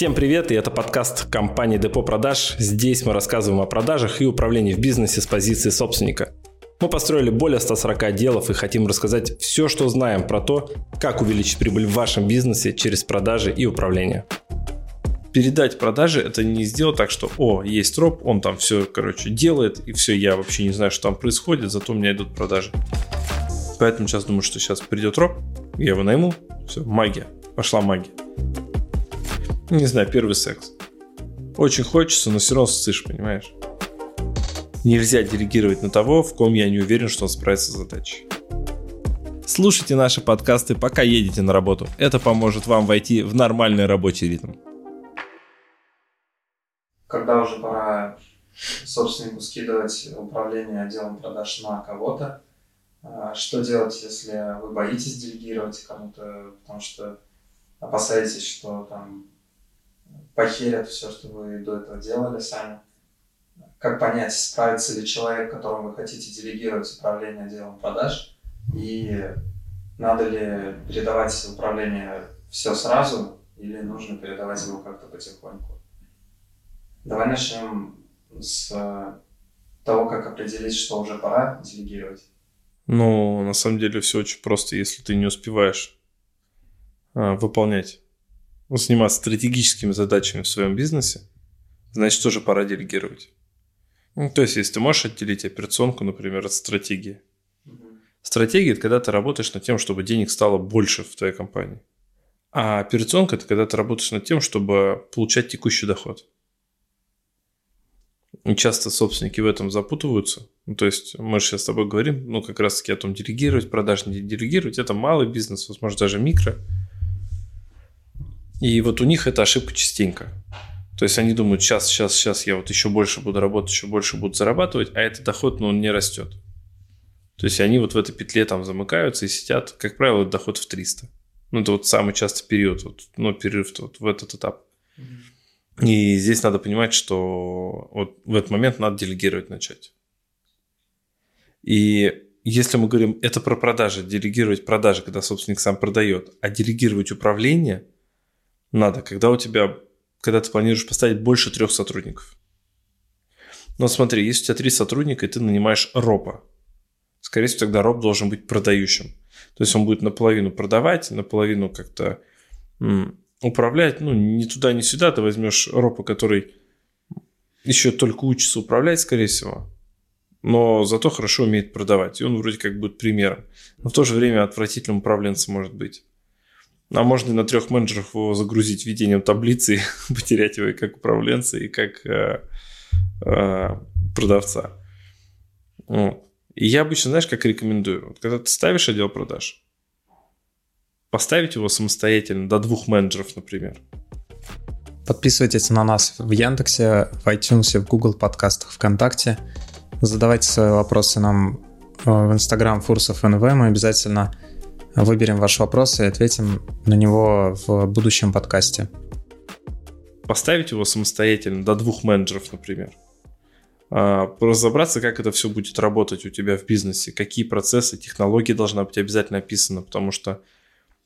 Всем привет, и это подкаст компании Депо Продаж. Здесь мы рассказываем о продажах и управлении в бизнесе с позиции собственника. Мы построили более 140 отделов и хотим рассказать все, что знаем про то, как увеличить прибыль в вашем бизнесе через продажи и управление. Передать продажи – это не сделать так, что «О, есть роб, он там все, короче, делает, и все, я вообще не знаю, что там происходит, зато у меня идут продажи». Поэтому сейчас думаю, что сейчас придет роб, я его найму, все, магия, пошла магия. Не знаю, первый секс. Очень хочется, но все равно ссышь, понимаешь? Нельзя делегировать на того, в ком я не уверен, что он справится с задачей. Слушайте наши подкасты, пока едете на работу. Это поможет вам войти в нормальный рабочий ритм. Когда уже пора собственнику скидывать управление отделом продаж на кого-то, а, что делать, если вы боитесь делегировать кому-то, потому что опасаетесь, что там похерят все, что вы до этого делали сами. Как понять, справится ли человек, которому вы хотите делегировать управление отделом продаж, и надо ли передавать управление все сразу, или нужно передавать его как-то потихоньку. Давай начнем с того, как определить, что уже пора делегировать. Ну, на самом деле все очень просто, если ты не успеваешь а, выполнять заниматься стратегическими задачами в своем бизнесе, значит, тоже пора делегировать. Ну, то есть, если ты можешь отделить операционку, например, от стратегии. Стратегия – это когда ты работаешь над тем, чтобы денег стало больше в твоей компании. А операционка – это когда ты работаешь над тем, чтобы получать текущий доход. И часто собственники в этом запутываются. Ну, то есть мы же сейчас с тобой говорим, ну, как раз-таки о том, делегировать, продаж не делегировать. Это малый бизнес, возможно, даже микро – и вот у них эта ошибка частенько. То есть они думают, сейчас, сейчас, сейчас я вот еще больше буду работать, еще больше буду зарабатывать, а этот доход, ну, он не растет. То есть они вот в этой петле там замыкаются и сидят, как правило, доход в 300. Ну, это вот самый частый период, вот, ну, перерыв вот в этот этап. И здесь надо понимать, что вот в этот момент надо делегировать начать. И если мы говорим, это про продажи, делегировать продажи, когда собственник сам продает, а делегировать управление – надо, когда у тебя, когда ты планируешь поставить больше трех сотрудников. Но смотри, если у тебя три сотрудника, и ты нанимаешь ропа, скорее всего, тогда роб должен быть продающим. То есть он будет наполовину продавать, наполовину как-то управлять. Ну, ни туда, ни сюда. Ты возьмешь ропа, который еще только учится управлять, скорее всего, но зато хорошо умеет продавать. И он вроде как будет примером. Но в то же время отвратительным управленцем может быть. А можно на трех менеджеров его загрузить введением таблицы и потерять его и как управленца, и как э, э, продавца. Вот. И я обычно, знаешь, как рекомендую, вот когда ты ставишь отдел продаж, поставить его самостоятельно до двух менеджеров, например. Подписывайтесь на нас в Яндексе, в iTunes, в Google подкастах, ВКонтакте. Задавайте свои вопросы нам э, в Instagram Фурсов НВ. Мы обязательно выберем ваш вопрос и ответим на него в будущем подкасте. Поставить его самостоятельно до двух менеджеров, например. А, разобраться, как это все будет работать у тебя в бизнесе, какие процессы, технологии должна быть обязательно описана, потому что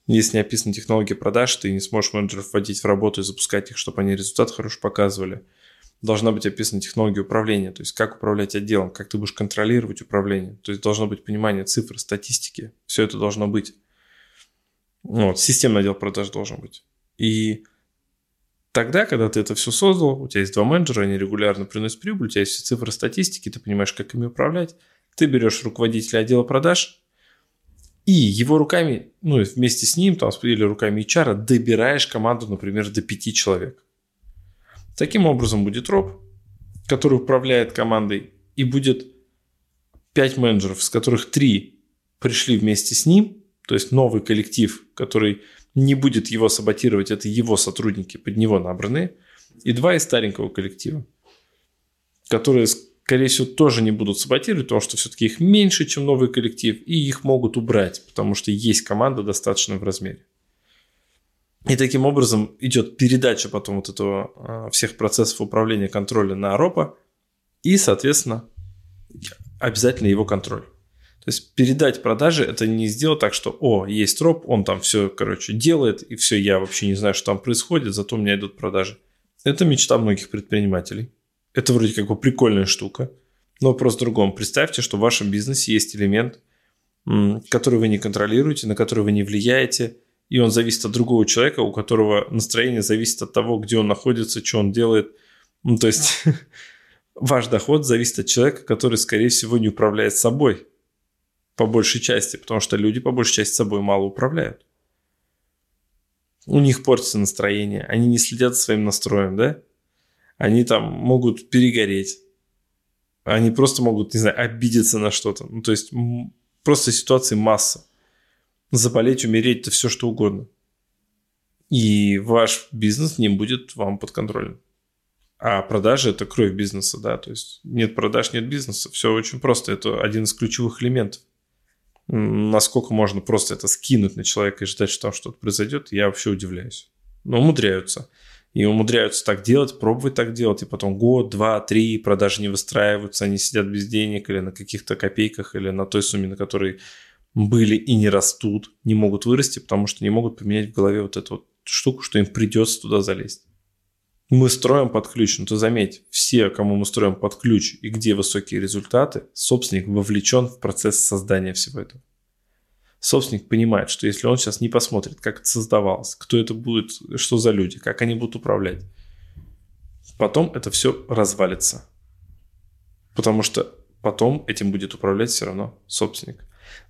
если не описаны технологии продаж, ты не сможешь менеджеров вводить в работу и запускать их, чтобы они результат хороший показывали должна быть описана технология управления, то есть как управлять отделом, как ты будешь контролировать управление, то есть должно быть понимание цифр, статистики, все это должно быть. Вот, системный отдел продаж должен быть. И тогда, когда ты это все создал, у тебя есть два менеджера, они регулярно приносят прибыль, у тебя есть все цифры статистики, ты понимаешь, как ими управлять, ты берешь руководителя отдела продаж, и его руками, ну, вместе с ним, там, или руками HR, добираешь команду, например, до пяти человек. Таким образом будет роб, который управляет командой, и будет 5 менеджеров, из которых 3 пришли вместе с ним, то есть новый коллектив, который не будет его саботировать, это его сотрудники, под него набранные, и два из старенького коллектива, которые, скорее всего, тоже не будут саботировать, потому что все-таки их меньше, чем новый коллектив, и их могут убрать, потому что есть команда достаточно в размере. И таким образом идет передача потом вот этого а, всех процессов управления контроля на ропа и, соответственно, обязательно его контроль. То есть передать продажи это не сделать так, что о, есть троп, он там все, короче, делает, и все, я вообще не знаю, что там происходит, зато у меня идут продажи. Это мечта многих предпринимателей. Это вроде как бы прикольная штука. Но вопрос в другом. Представьте, что в вашем бизнесе есть элемент, который вы не контролируете, на который вы не влияете, и он зависит от другого человека, у которого настроение зависит от того, где он находится, что он делает. Ну, то есть ваш доход зависит от человека, который, скорее всего, не управляет собой по большей части, потому что люди по большей части собой мало управляют. У них портится настроение, они не следят за своим настроем, да? Они там могут перегореть, они просто могут, не знаю, обидеться на что-то. Ну, то есть просто ситуации масса. Заболеть, умереть, это все что угодно. И ваш бизнес не будет вам под контролем. А продажи – это кровь бизнеса, да, то есть нет продаж, нет бизнеса. Все очень просто, это один из ключевых элементов насколько можно просто это скинуть на человека и ждать, что там что-то произойдет, я вообще удивляюсь. Но умудряются. И умудряются так делать, пробовать так делать, и потом год, два, три, продажи не выстраиваются, они сидят без денег или на каких-то копейках, или на той сумме, на которой были и не растут, не могут вырасти, потому что не могут поменять в голове вот эту вот штуку, что им придется туда залезть. Мы строим под ключ, но ну, ты заметь, все, кому мы строим под ключ и где высокие результаты, собственник вовлечен в процесс создания всего этого. Собственник понимает, что если он сейчас не посмотрит, как это создавалось, кто это будет, что за люди, как они будут управлять, потом это все развалится. Потому что потом этим будет управлять все равно собственник.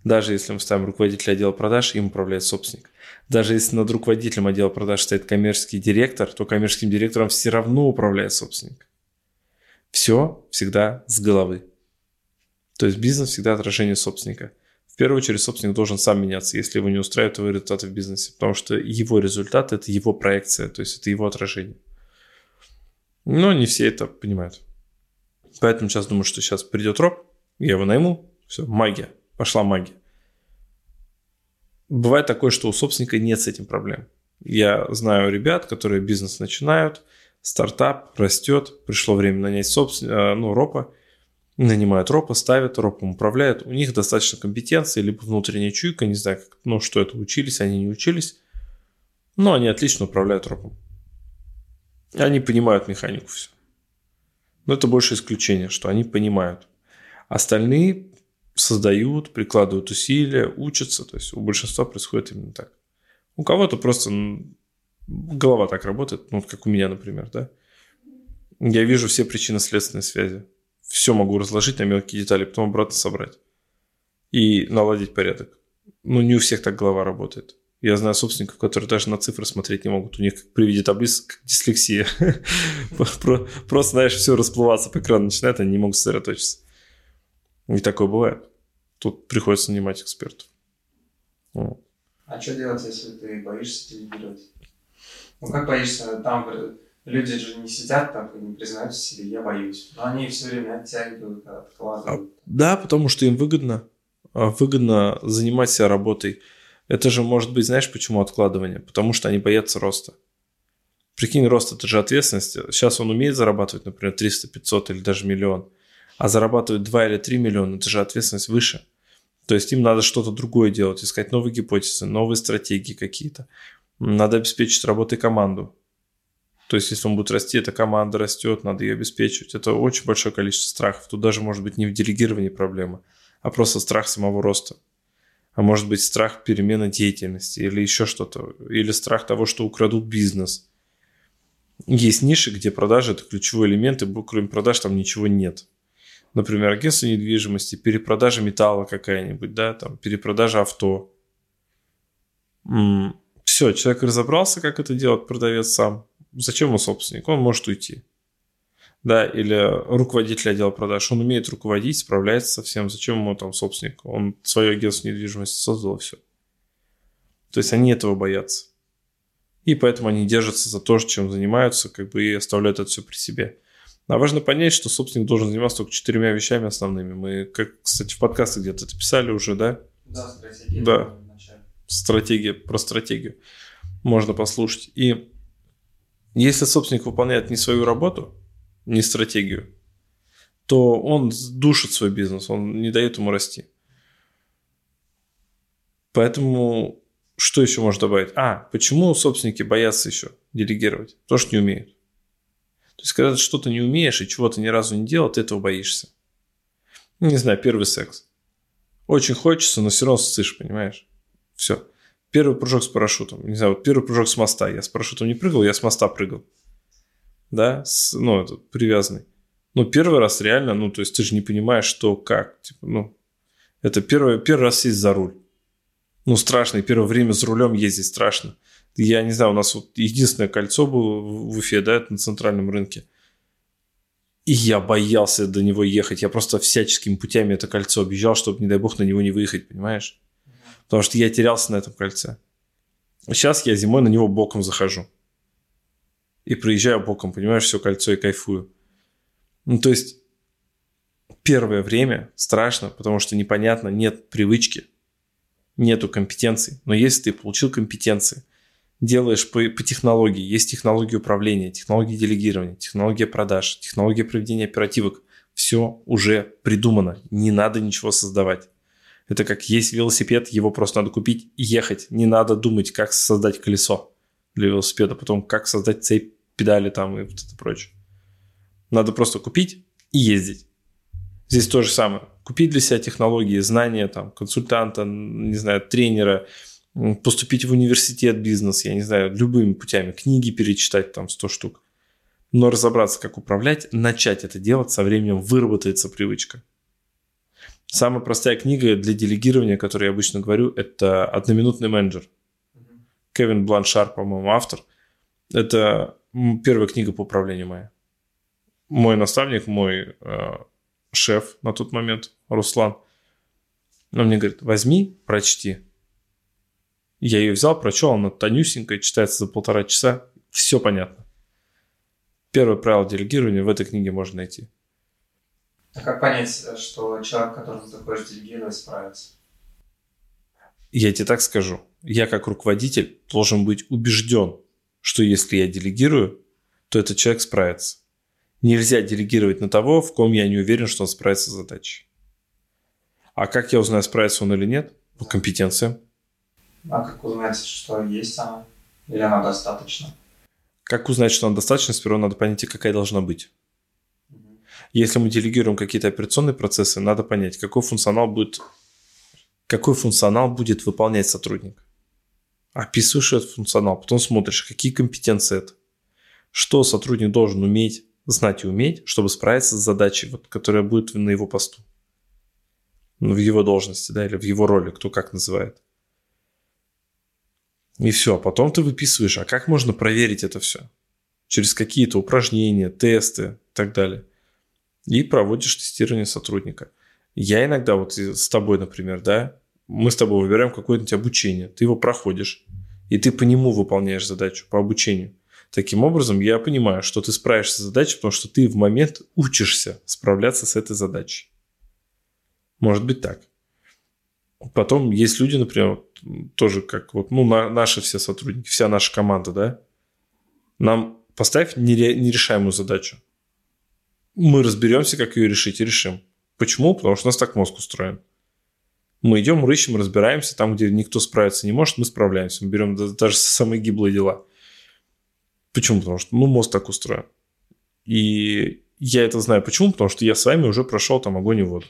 Даже если мы ставим руководителя отдела продаж, им управляет собственник. Даже если над руководителем отдела продаж стоит коммерческий директор, то коммерческим директором все равно управляет собственник. Все всегда с головы. То есть бизнес всегда отражение собственника. В первую очередь собственник должен сам меняться, если его не устраивают его результаты в бизнесе, потому что его результат – это его проекция, то есть это его отражение. Но не все это понимают. Поэтому сейчас думаю, что сейчас придет роб, я его найму, все, магия, пошла магия. Бывает такое, что у собственника нет с этим проблем. Я знаю ребят, которые бизнес начинают, стартап растет, пришло время нанять собствен... Э, ну, ропа, нанимают ропа, ставят, ропом управляют. У них достаточно компетенции, либо внутренняя чуйка, не знаю, как, ну, что это, учились, они не учились, но они отлично управляют ропом. Они понимают механику все. Но это больше исключение, что они понимают. Остальные создают, прикладывают усилия, учатся. То есть у большинства происходит именно так. У кого-то просто голова так работает, ну, как у меня, например, да. Я вижу все причины следственной связи. Все могу разложить на мелкие детали, потом обратно собрать. И наладить порядок. Ну, не у всех так голова работает. Я знаю собственников, которые даже на цифры смотреть не могут. У них при виде таблиц как дислексия. Просто, знаешь, все расплываться по экрану начинает, они не могут сосредоточиться. И такое бывает. Тут приходится нанимать экспертов. А что делать, если ты боишься делегировать? Ну, как боишься? Там люди же не сидят так и не признаются себе, я боюсь. Но они все время оттягивают, откладывают. А, да, потому что им выгодно. А, выгодно занимать себя работой. Это же может быть, знаешь, почему откладывание? Потому что они боятся роста. Прикинь, рост – это же ответственность. Сейчас он умеет зарабатывать, например, 300, 500 или даже миллион а зарабатывают 2 или 3 миллиона, это же ответственность выше. То есть им надо что-то другое делать, искать новые гипотезы, новые стратегии какие-то. Надо обеспечить работой команду. То есть, если он будет расти, эта команда растет, надо ее обеспечивать. Это очень большое количество страхов. Тут даже может быть не в делегировании проблема, а просто страх самого роста. А может быть страх перемены деятельности или еще что-то. Или страх того, что украдут бизнес. Есть ниши, где продажи – это ключевой элемент, и кроме продаж там ничего нет например, агентство недвижимости, перепродажа металла какая-нибудь, да, там, перепродажа авто. Все, человек разобрался, как это делать, продавец сам. Зачем ему собственник? Он может уйти. Да, или руководитель отдела продаж. Он умеет руководить, справляется со всем. Зачем ему там собственник? Он свое агентство недвижимости создал, все. То есть они этого боятся. И поэтому они держатся за то, чем занимаются, как бы и оставляют это все при себе. А важно понять, что собственник должен заниматься только четырьмя вещами основными. Мы, как, кстати, в подкасте где-то это писали уже, да? Да, стратегия. Да, стратегия, про стратегию. Можно послушать. И если собственник выполняет не свою работу, не стратегию, то он душит свой бизнес, он не дает ему расти. Поэтому что еще можно добавить? А, почему собственники боятся еще делегировать? Потому что не умеют. То есть, когда ты что-то не умеешь и чего-то ни разу не делал, ты этого боишься. Не знаю, первый секс. Очень хочется, но все равно ссышь, понимаешь? Все. Первый прыжок с парашютом. Не знаю, вот первый прыжок с моста. Я с парашютом не прыгал, я с моста прыгал. Да, с, ну, этот, привязанный. Ну, первый раз реально, ну, то есть ты же не понимаешь, что, как. Типа, ну, это первый, первый раз сесть за руль. Ну, страшно. И первое время за рулем ездить страшно. Я не знаю, у нас вот единственное кольцо было в Уфе, да, это на центральном рынке. И я боялся до него ехать. Я просто всяческими путями это кольцо объезжал, чтобы, не дай бог, на него не выехать, понимаешь? Потому что я терялся на этом кольце. Сейчас я зимой на него боком захожу. И проезжаю боком, понимаешь, все кольцо и кайфую. Ну, то есть, первое время страшно, потому что непонятно, нет привычки, нету компетенций. Но если ты получил компетенции, делаешь по, по технологии. Есть технологии управления, технологии делегирования, технология продаж, технология проведения оперативок. Все уже придумано. Не надо ничего создавать. Это как есть велосипед, его просто надо купить и ехать. Не надо думать, как создать колесо для велосипеда, потом как создать цепь, педали там и вот это прочее. Надо просто купить и ездить. Здесь то же самое. Купить для себя технологии, знания, там, консультанта, не знаю, тренера – поступить в университет бизнес, я не знаю, любыми путями, книги перечитать там 100 штук. Но разобраться, как управлять, начать это делать, со временем выработается привычка. Самая простая книга для делегирования, которую я обычно говорю, это «Одноминутный менеджер». Кевин Бланшар, по-моему, автор. Это первая книга по управлению моя. Мой наставник, мой э, шеф на тот момент, Руслан, он мне говорит, возьми, прочти, я ее взял, прочел, она тонюсенькая, читается за полтора часа, все понятно. Первое правило делегирования в этой книге можно найти. А как понять, что человек, которому ты хочешь делегировать, справится? Я тебе так скажу. Я как руководитель должен быть убежден, что если я делегирую, то этот человек справится. Нельзя делегировать на того, в ком я не уверен, что он справится с задачей. А как я узнаю, справится он или нет? По компетенциям. А как узнать, что есть она? Или она достаточно? Как узнать, что она достаточно? Сперва надо понять, какая должна быть. Если мы делегируем какие-то операционные процессы, надо понять, какой функционал будет, какой функционал будет выполнять сотрудник. Описываешь этот функционал, потом смотришь, какие компетенции это. Что сотрудник должен уметь, знать и уметь, чтобы справиться с задачей, вот, которая будет на его посту. Ну, в его должности, да, или в его роли, кто как называет. И все, а потом ты выписываешь, а как можно проверить это все? Через какие-то упражнения, тесты и так далее. И проводишь тестирование сотрудника. Я иногда вот с тобой, например, да, мы с тобой выбираем какое-нибудь обучение, ты его проходишь, и ты по нему выполняешь задачу, по обучению. Таким образом, я понимаю, что ты справишься с задачей, потому что ты в момент учишься справляться с этой задачей. Может быть так. Потом есть люди, например, тоже как вот, ну, на, наши все сотрудники, вся наша команда, да, нам поставь нере, нерешаемую задачу. Мы разберемся, как ее решить, и решим. Почему? Потому что у нас так мозг устроен. Мы идем, рыщем, разбираемся. Там, где никто справиться не может, мы справляемся. Мы берем даже самые гиблые дела. Почему? Потому что ну, мозг так устроен. И я это знаю. Почему? Потому что я с вами уже прошел там огонь и воду.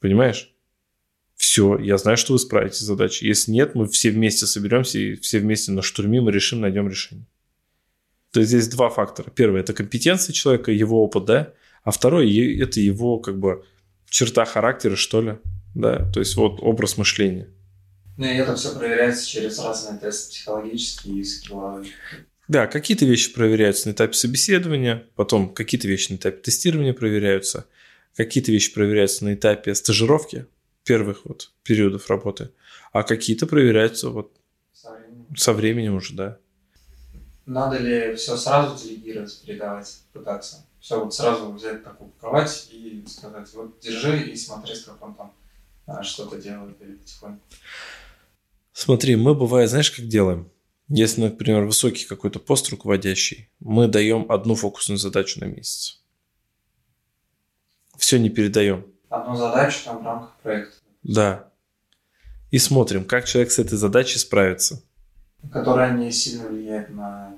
Понимаешь? Все, я знаю, что вы справитесь с задачей. Если нет, мы все вместе соберемся и все вместе на штурме мы решим, найдем решение. То есть здесь два фактора. Первый – это компетенция человека, его опыт, да? А второй – это его как бы черта характера, что ли, да? То есть вот образ мышления. Ну и это все проверяется через разные тесты психологические и скилловые. Да, какие-то вещи проверяются на этапе собеседования, потом какие-то вещи на этапе тестирования проверяются, какие-то вещи проверяются на этапе стажировки, первых вот периодов работы, а какие-то проверяются вот со временем, со временем уже, да. Надо ли все сразу делегировать, передавать, пытаться? Все вот сразу взять, так упаковать и сказать, вот держи и смотри, как он там а, что-то делает или потихоньку. Смотри, мы бывает, знаешь, как делаем? Если, например, высокий какой-то пост руководящий, мы даем одну фокусную задачу на месяц. Все не передаем одну задачу там в рамках проекта. Да. и смотрим, как человек с этой задачей справится. Которая не сильно влияет на...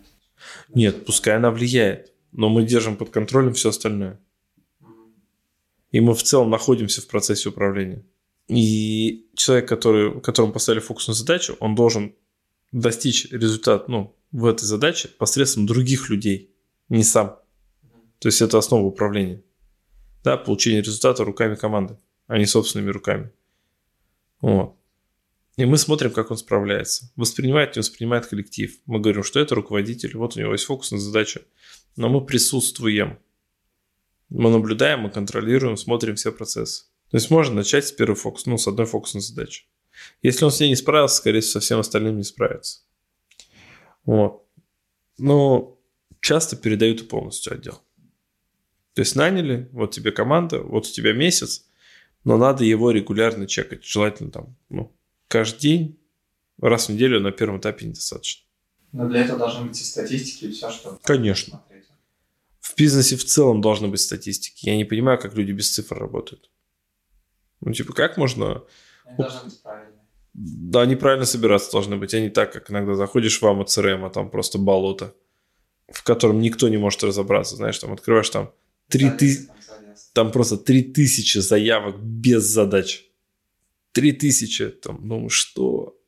Нет, пускай она влияет, но мы держим под контролем все остальное. И мы в целом находимся в процессе управления. И человек, который, которому поставили фокус на задачу, он должен достичь результат ну, в этой задаче посредством других людей, не сам. То есть это основа управления. Да, получение результата руками команды, а не собственными руками. Вот. И мы смотрим, как он справляется. Воспринимает, не воспринимает коллектив. Мы говорим, что это руководитель, вот у него есть фокус на задачу. Но мы присутствуем. Мы наблюдаем, мы контролируем, смотрим все процессы. То есть можно начать с первого фокуса, ну, с одной фокусной задачи. Если он с ней не справился, скорее всего, со всем остальным не справится. Вот. Но часто передают и полностью отдел. То есть наняли, вот тебе команда, вот у тебя месяц, но надо его регулярно чекать. Желательно там, ну, каждый день, раз в неделю на первом этапе недостаточно. Но для этого должны быть и статистики, и все, что... Конечно. Смотреть. В бизнесе в целом должны быть статистики. Я не понимаю, как люди без цифр работают. Ну, типа, как можно... Они должны быть правильные. Да, они правильно собираться должны быть, а не так, как иногда заходишь в AMA CRM, а там просто болото, в котором никто не может разобраться. Знаешь, там открываешь там три тысячи... Там просто три тысячи заявок без задач. Три тысячи. Там, ну что?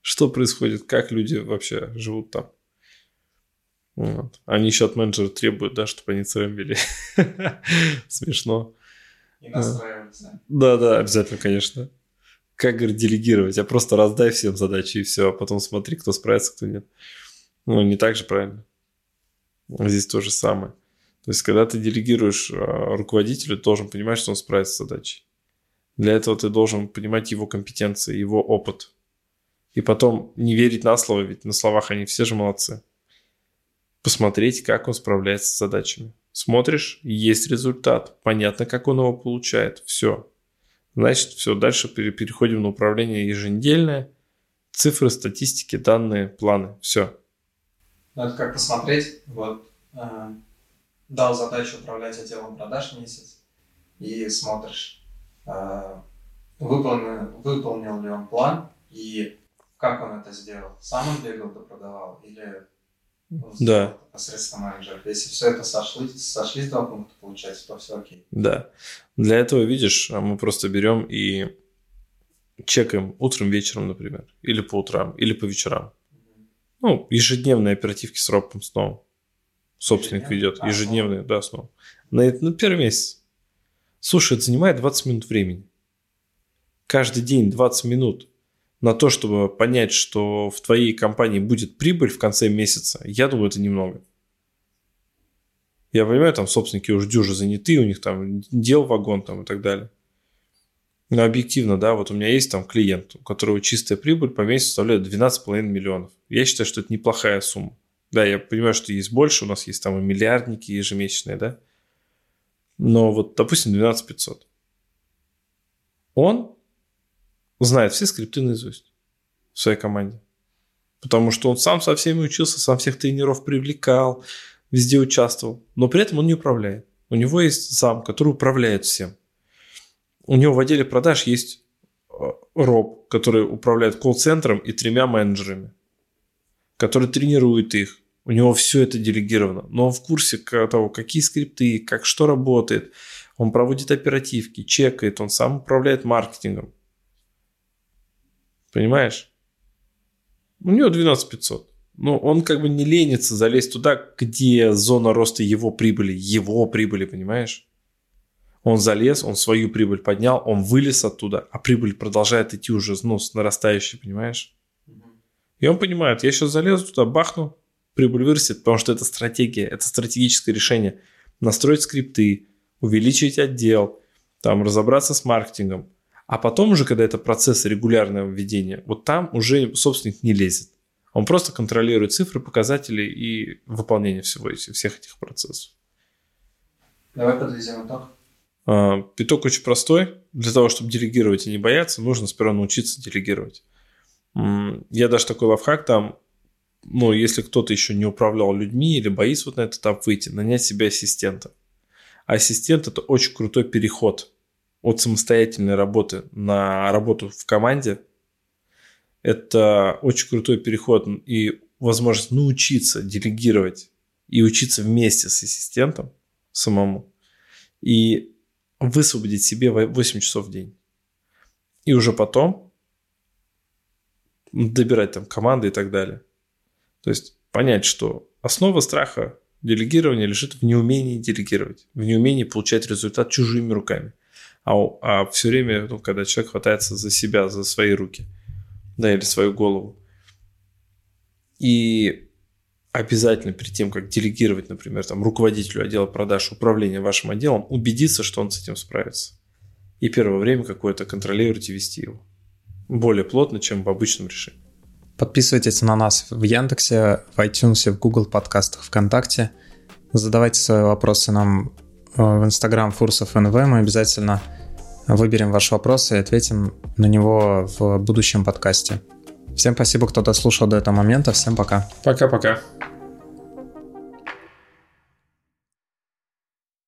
Что происходит? Как люди вообще живут там? Вот. Они еще от менеджера требуют, да, чтобы они CRM вели. Смешно. И настраиваться. Да, да, обязательно, конечно. Как, говорит, делегировать? Я просто раздай всем задачи и все, а потом смотри, кто справится, кто нет. Ну, не так же правильно. Здесь то же самое. То есть, когда ты делегируешь а, руководителю, ты должен понимать, что он справится с задачей. Для этого ты должен понимать его компетенции, его опыт. И потом не верить на слово, ведь на словах они все же молодцы. Посмотреть, как он справляется с задачами. Смотришь, есть результат. Понятно, как он его получает. Все. Значит, все, дальше переходим на управление еженедельное. Цифры, статистики, данные, планы. Все. Это как посмотреть. Вот э, дал задачу управлять отделом продаж месяц. И смотришь, э, выполнил, выполнил ли он план и как он это сделал. Сам он бегал, продавал или да. посредством менеджеров. Если все это сошлись, сошлись два пункта, получается, то все окей. Да. Для этого, видишь, мы просто берем и чекаем утром, вечером, например, или по утрам, или по вечерам. Ну, ежедневные оперативки с робком снова. Собственник ведет. Ежедневные, да, снова. На, на первый месяц. Слушай, это занимает 20 минут времени. Каждый день 20 минут на то, чтобы понять, что в твоей компании будет прибыль в конце месяца, я думаю, это немного. Я понимаю, там собственники уже дюжи заняты, у них там дел вагон там и так далее. Но объективно, да, вот у меня есть там клиент, у которого чистая прибыль по месяцу составляет 12,5 миллионов. Я считаю, что это неплохая сумма. Да, я понимаю, что есть больше, у нас есть там и миллиардники ежемесячные, да. Но вот, допустим, 12 500. Он знает все скрипты наизусть в своей команде. Потому что он сам со всеми учился, сам всех тренеров привлекал, везде участвовал. Но при этом он не управляет. У него есть зам, который управляет всем. У него в отделе продаж есть э, Роб, который управляет колл-центром и тремя менеджерами, который тренирует их. У него все это делегировано. Но он в курсе того, какие скрипты, как что работает. Он проводит оперативки, чекает, он сам управляет маркетингом. Понимаешь? У него 12 500. Но он как бы не ленится залезть туда, где зона роста его прибыли. Его прибыли, понимаешь? Он залез, он свою прибыль поднял, он вылез оттуда, а прибыль продолжает идти уже ну, с нарастающей, понимаешь? И он понимает, я сейчас залезу туда, бахну, прибыль вырастет, потому что это стратегия, это стратегическое решение. Настроить скрипты, увеличить отдел, там разобраться с маркетингом – а потом уже, когда это процесс регулярного введения, вот там уже собственник не лезет. Он просто контролирует цифры, показатели и выполнение всего, всех этих процессов. Давай подведем итог. А, Питок очень простой. Для того, чтобы делегировать и не бояться, нужно сперва научиться делегировать. Я даже такой лайфхак там, ну, если кто-то еще не управлял людьми или боится вот на этот этап выйти, нанять себе ассистента. Ассистент – это очень крутой переход от самостоятельной работы на работу в команде, Это очень крутой переход и возможность научиться делегировать и учиться вместе с ассистентом самому. И высвободить себе 8 часов в день. И уже потом добирать там команды и так далее. То есть понять, что основа страха делегирования лежит в неумении делегировать, в неумении получать результат чужими руками. А, а все время, ну, когда человек хватается за себя, за свои руки, да, или свою голову. И обязательно перед тем, как делегировать, например, там, руководителю отдела продаж, управления вашим отделом, убедиться, что он с этим справится. И первое время какое-то контролировать и вести его. Более плотно, чем в обычном решении. Подписывайтесь на нас в Яндексе, в iTunes, в Google подкастах, ВКонтакте. Задавайте свои вопросы нам э, в Instagram Фурсов НВ. Мы обязательно выберем ваш вопрос и ответим на него в будущем подкасте. Всем спасибо, кто дослушал до этого момента. Всем пока. Пока-пока.